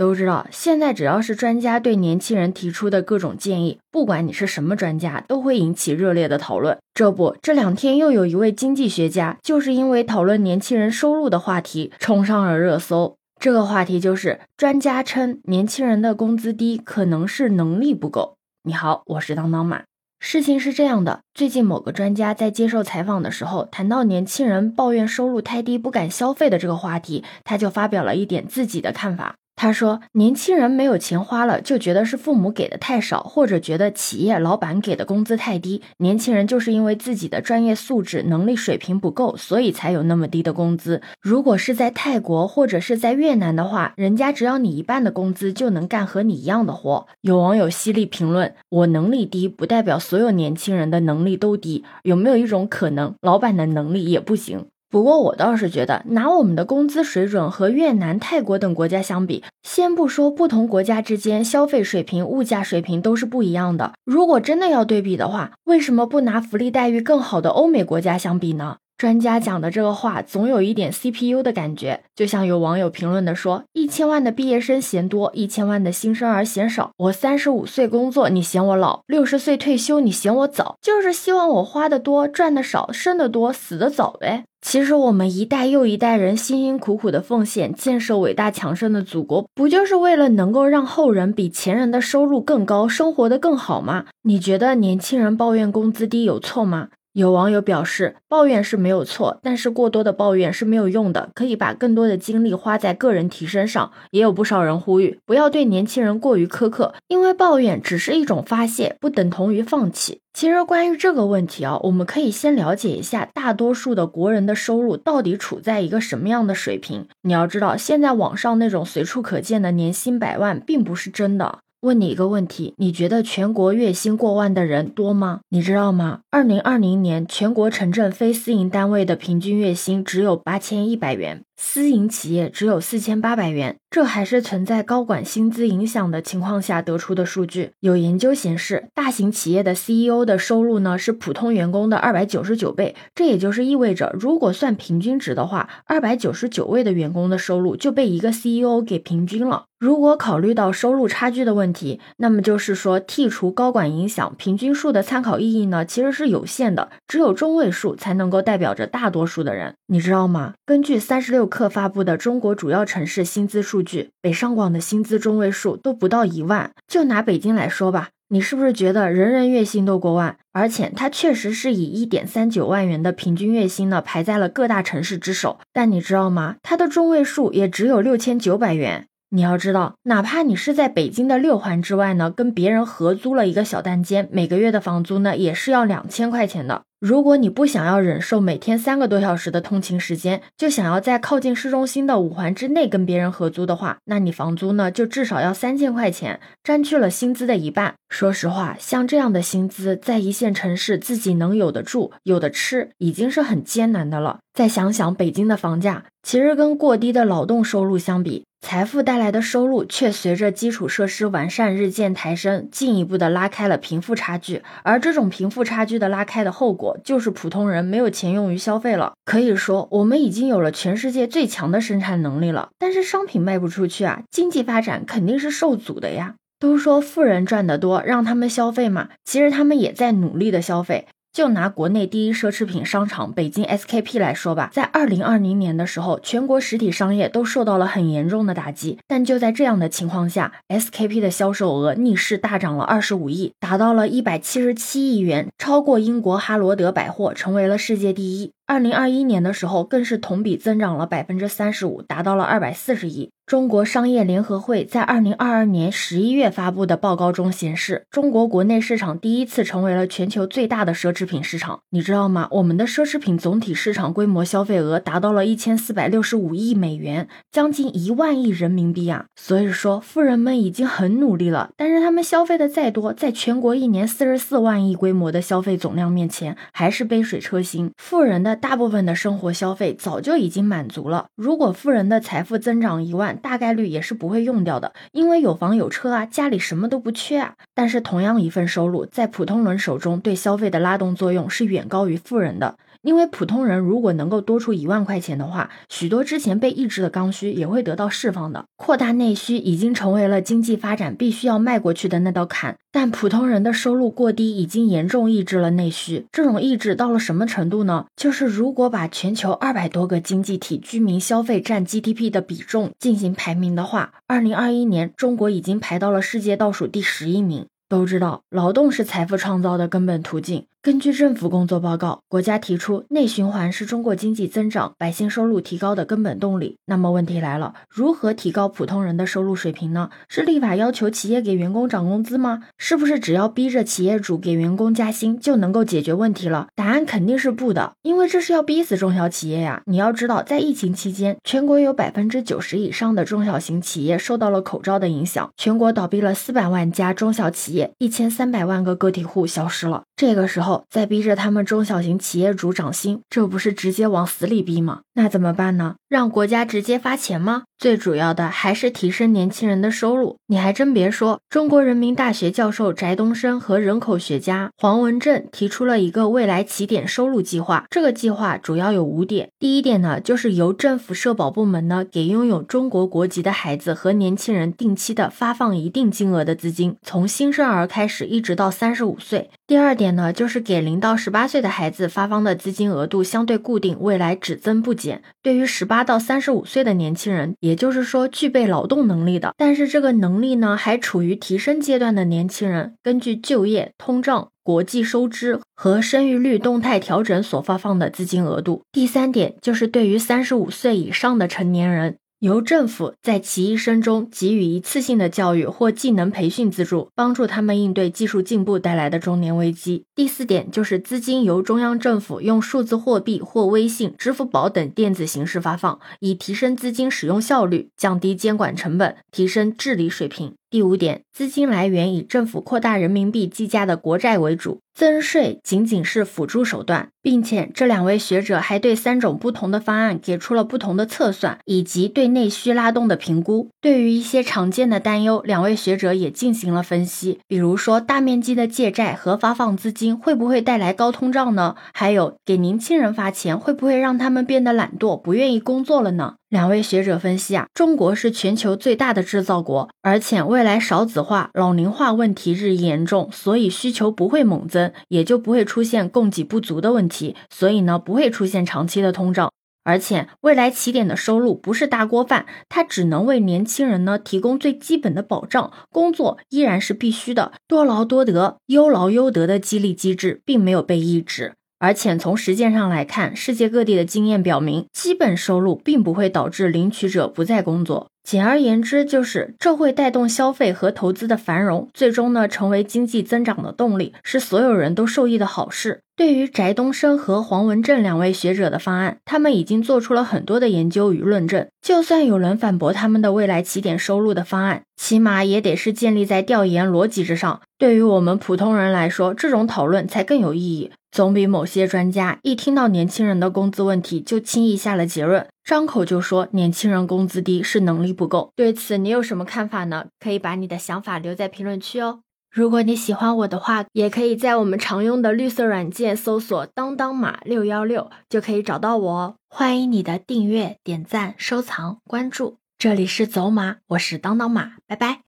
都知道，现在只要是专家对年轻人提出的各种建议，不管你是什么专家，都会引起热烈的讨论。这不，这两天又有一位经济学家，就是因为讨论年轻人收入的话题，冲上了热搜。这个话题就是，专家称年轻人的工资低，可能是能力不够。你好，我是当当马。事情是这样的，最近某个专家在接受采访的时候，谈到年轻人抱怨收入太低不敢消费的这个话题，他就发表了一点自己的看法。他说：“年轻人没有钱花了，就觉得是父母给的太少，或者觉得企业老板给的工资太低。年轻人就是因为自己的专业素质、能力水平不够，所以才有那么低的工资。如果是在泰国或者是在越南的话，人家只要你一半的工资，就能干和你一样的活。”有网友犀利评论：“我能力低，不代表所有年轻人的能力都低。有没有一种可能，老板的能力也不行？”不过我倒是觉得，拿我们的工资水准和越南、泰国等国家相比，先不说不同国家之间消费水平、物价水平都是不一样的。如果真的要对比的话，为什么不拿福利待遇更好的欧美国家相比呢？专家讲的这个话，总有一点 CPU 的感觉。就像有网友评论的说：“一千万的毕业生嫌多，一千万的新生儿嫌少。我三十五岁工作，你嫌我老；六十岁退休，你嫌我早。就是希望我花的多，赚的少，生的多，死的早呗。”其实我们一代又一代人辛辛苦苦的奉献，建设伟大强盛的祖国，不就是为了能够让后人比前人的收入更高，生活的更好吗？你觉得年轻人抱怨工资低有错吗？有网友表示，抱怨是没有错，但是过多的抱怨是没有用的，可以把更多的精力花在个人提升上。也有不少人呼吁，不要对年轻人过于苛刻，因为抱怨只是一种发泄，不等同于放弃。其实关于这个问题啊，我们可以先了解一下大多数的国人的收入到底处在一个什么样的水平。你要知道，现在网上那种随处可见的年薪百万，并不是真的。问你一个问题，你觉得全国月薪过万的人多吗？你知道吗？二零二零年全国城镇非私营单位的平均月薪只有八千一百元。私营企业只有四千八百元，这还是存在高管薪资影响的情况下得出的数据。有研究显示，大型企业的 CEO 的收入呢是普通员工的二百九十九倍，这也就是意味着，如果算平均值的话，二百九十九位的员工的收入就被一个 CEO 给平均了。如果考虑到收入差距的问题，那么就是说剔除高管影响，平均数的参考意义呢其实是有限的，只有中位数才能够代表着大多数的人，你知道吗？根据三十六。克发布的中国主要城市薪资数据，北上广的薪资中位数都不到一万。就拿北京来说吧，你是不是觉得人人月薪都过万？而且它确实是以一点三九万元的平均月薪呢，排在了各大城市之首。但你知道吗？它的中位数也只有六千九百元。你要知道，哪怕你是在北京的六环之外呢，跟别人合租了一个小单间，每个月的房租呢，也是要两千块钱的。如果你不想要忍受每天三个多小时的通勤时间，就想要在靠近市中心的五环之内跟别人合租的话，那你房租呢就至少要三千块钱，占据了薪资的一半。说实话，像这样的薪资，在一线城市自己能有的住、有的吃，已经是很艰难的了。再想想北京的房价，其实跟过低的劳动收入相比，财富带来的收入却随着基础设施完善日渐抬升，进一步的拉开了贫富差距。而这种贫富差距的拉开的后果，就是普通人没有钱用于消费了。可以说，我们已经有了全世界最强的生产能力了，但是商品卖不出去啊，经济发展肯定是受阻的呀。都说富人赚得多，让他们消费嘛，其实他们也在努力的消费。就拿国内第一奢侈品商场北京 SKP 来说吧，在二零二零年的时候，全国实体商业都受到了很严重的打击。但就在这样的情况下，SKP 的销售额逆势大涨了二十五亿，达到了一百七十七亿元，超过英国哈罗德百货，成为了世界第一。二零二一年的时候，更是同比增长了百分之三十五，达到了二百四十亿。中国商业联合会在二零二二年十一月发布的报告中显示，中国国内市场第一次成为了全球最大的奢侈品市场。你知道吗？我们的奢侈品总体市场规模消费额达到了一千四百六十五亿美元，将近一万亿人民币啊！所以说，富人们已经很努力了，但是他们消费的再多，在全国一年四十四万亿规模的消费总量面前，还是杯水车薪。富人的大部分的生活消费早就已经满足了。如果富人的财富增长一万，大概率也是不会用掉的，因为有房有车啊，家里什么都不缺啊。但是同样一份收入，在普通人手中对消费的拉动作用是远高于富人的。因为普通人如果能够多出一万块钱的话，许多之前被抑制的刚需也会得到释放的。扩大内需已经成为了经济发展必须要迈过去的那道坎，但普通人的收入过低已经严重抑制了内需。这种抑制到了什么程度呢？就是如果把全球二百多个经济体居民消费占 GDP 的比重进行排名的话，二零二一年中国已经排到了世界倒数第十一名。都知道，劳动是财富创造的根本途径。根据政府工作报告，国家提出内循环是中国经济增长、百姓收入提高的根本动力。那么问题来了，如何提高普通人的收入水平呢？是立法要求企业给员工涨工资吗？是不是只要逼着企业主给员工加薪就能够解决问题了？答案肯定是不的，因为这是要逼死中小企业呀！你要知道，在疫情期间，全国有百分之九十以上的中小型企业受到了口罩的影响，全国倒闭了四百万家中小企业，一千三百万个个体户消失了。这个时候再逼着他们中小型企业主涨薪，这不是直接往死里逼吗？那怎么办呢？让国家直接发钱吗？最主要的还是提升年轻人的收入。你还真别说，中国人民大学教授翟东升和人口学家黄文正提出了一个未来起点收入计划。这个计划主要有五点。第一点呢，就是由政府社保部门呢给拥有中国国籍的孩子和年轻人定期的发放一定金额的资金，从新生儿开始一直到三十五岁。第二点呢，就是给零到十八岁的孩子发放的资金额度相对固定，未来只增不减。对于十八到三十五岁的年轻人，也就是说具备劳动能力的，但是这个能力呢还处于提升阶段的年轻人，根据就业、通胀、国际收支和生育率动态调整所发放的资金额度。第三点就是对于三十五岁以上的成年人。由政府在其一生中给予一次性的教育或技能培训资助，帮助他们应对技术进步带来的中年危机。第四点就是资金由中央政府用数字货币或微信、支付宝等电子形式发放，以提升资金使用效率，降低监管成本，提升治理水平。第五点，资金来源以政府扩大人民币计价的国债为主，增税仅仅是辅助手段，并且这两位学者还对三种不同的方案给出了不同的测算以及对内需拉动的评估。对于一些常见的担忧，两位学者也进行了分析，比如说大面积的借债和发放资金会不会带来高通胀呢？还有给年轻人发钱会不会让他们变得懒惰，不愿意工作了呢？两位学者分析啊，中国是全球最大的制造国，而且未来少子化、老龄化问题日益严重，所以需求不会猛增，也就不会出现供给不足的问题，所以呢，不会出现长期的通胀。而且未来起点的收入不是大锅饭，它只能为年轻人呢提供最基本的保障，工作依然是必须的，多劳多得、优劳优得的激励机制并没有被抑制。而且从实践上来看，世界各地的经验表明，基本收入并不会导致领取者不再工作。简而言之，就是这会带动消费和投资的繁荣，最终呢成为经济增长的动力，是所有人都受益的好事。对于翟东升和黄文正两位学者的方案，他们已经做出了很多的研究与论证。就算有人反驳他们的未来起点收入的方案，起码也得是建立在调研逻辑之上。对于我们普通人来说，这种讨论才更有意义。总比某些专家一听到年轻人的工资问题就轻易下了结论，张口就说年轻人工资低是能力不够。对此你有什么看法呢？可以把你的想法留在评论区哦。如果你喜欢我的话，也可以在我们常用的绿色软件搜索“当当马六幺六”就可以找到我哦。欢迎你的订阅、点赞、收藏、关注。这里是走马，我是当当马，拜拜。